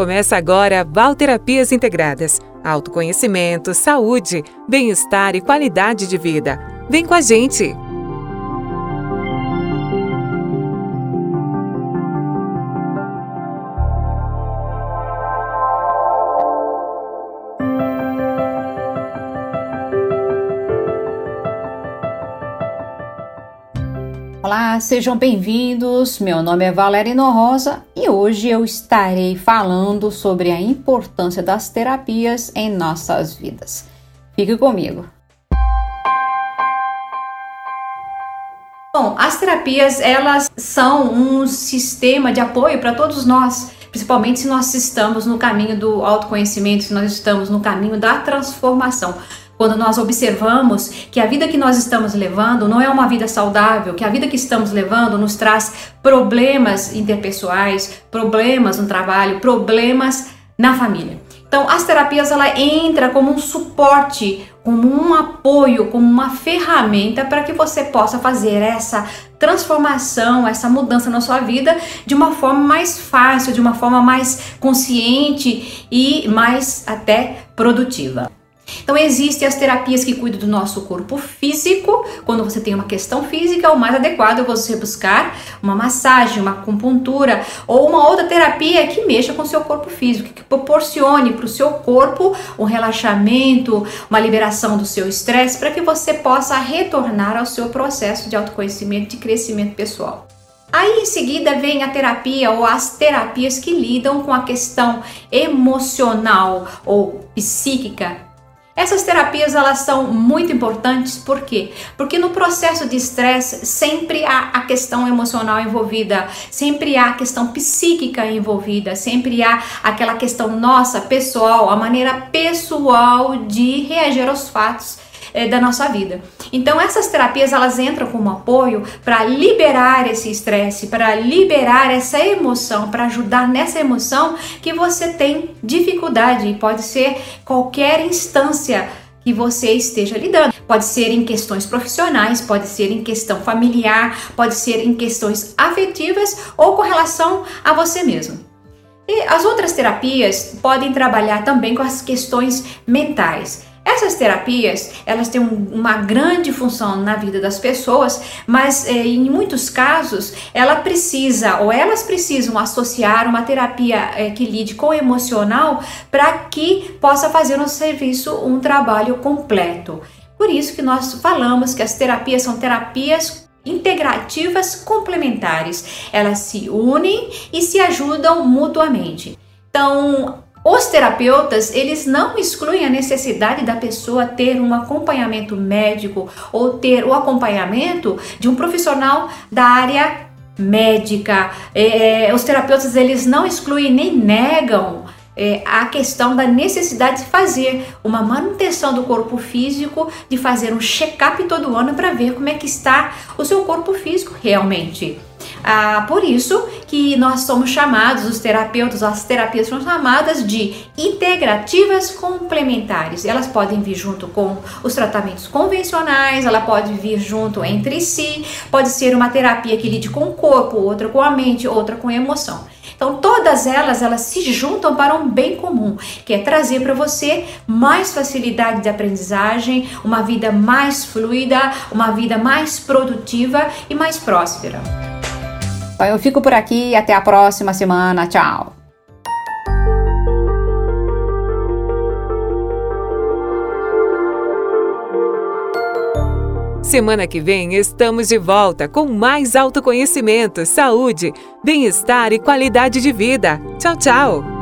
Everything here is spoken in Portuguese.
Começa agora Valterapias Integradas. Autoconhecimento, saúde, bem-estar e qualidade de vida. Vem com a gente! Olá, sejam bem-vindos. Meu nome é Valerino Rosa e hoje eu estarei falando sobre a importância das terapias em nossas vidas. Fique comigo. Bom, as terapias elas são um sistema de apoio para todos nós, principalmente se nós estamos no caminho do autoconhecimento, se nós estamos no caminho da transformação quando nós observamos que a vida que nós estamos levando não é uma vida saudável, que a vida que estamos levando nos traz problemas interpessoais, problemas no trabalho, problemas na família. Então, as terapias ela entra como um suporte, como um apoio, como uma ferramenta para que você possa fazer essa transformação, essa mudança na sua vida de uma forma mais fácil, de uma forma mais consciente e mais até produtiva. Então existem as terapias que cuidam do nosso corpo físico. Quando você tem uma questão física, o mais adequado é você buscar uma massagem, uma acupuntura ou uma outra terapia que mexa com o seu corpo físico, que proporcione para o seu corpo um relaxamento, uma liberação do seu estresse, para que você possa retornar ao seu processo de autoconhecimento, de crescimento pessoal. Aí em seguida vem a terapia ou as terapias que lidam com a questão emocional ou psíquica essas terapias elas são muito importantes, por quê? Porque no processo de estresse sempre há a questão emocional envolvida, sempre há a questão psíquica envolvida, sempre há aquela questão nossa, pessoal, a maneira pessoal de reagir aos fatos é, da nossa vida. Então essas terapias elas entram como apoio para liberar esse estresse, para liberar essa emoção, para ajudar nessa emoção que você tem dificuldade e pode ser qualquer instância que você esteja lidando. Pode ser em questões profissionais, pode ser em questão familiar, pode ser em questões afetivas ou com relação a você mesmo. E as outras terapias podem trabalhar também com as questões mentais. Essas terapias, elas têm uma grande função na vida das pessoas, mas eh, em muitos casos, ela precisa ou elas precisam associar uma terapia eh, que lide com o emocional para que possa fazer no serviço um trabalho completo. Por isso que nós falamos que as terapias são terapias integrativas complementares. Elas se unem e se ajudam mutuamente. Então, os terapeutas, eles não excluem a necessidade da pessoa ter um acompanhamento médico ou ter o acompanhamento de um profissional da área médica. É, os terapeutas, eles não excluem nem negam é, a questão da necessidade de fazer uma manutenção do corpo físico, de fazer um check-up todo ano para ver como é que está o seu corpo físico realmente. Ah, por isso que nós somos chamados, os terapeutas, as terapias são chamadas de integrativas complementares. Elas podem vir junto com os tratamentos convencionais, ela pode vir junto entre si, pode ser uma terapia que lide com o corpo, outra com a mente, outra com a emoção. Então todas elas elas se juntam para um bem comum, que é trazer para você mais facilidade de aprendizagem, uma vida mais fluida, uma vida mais produtiva e mais próspera. Então eu fico por aqui, até a próxima semana. Tchau. Semana que vem estamos de volta com mais autoconhecimento, saúde, bem-estar e qualidade de vida. Tchau, tchau!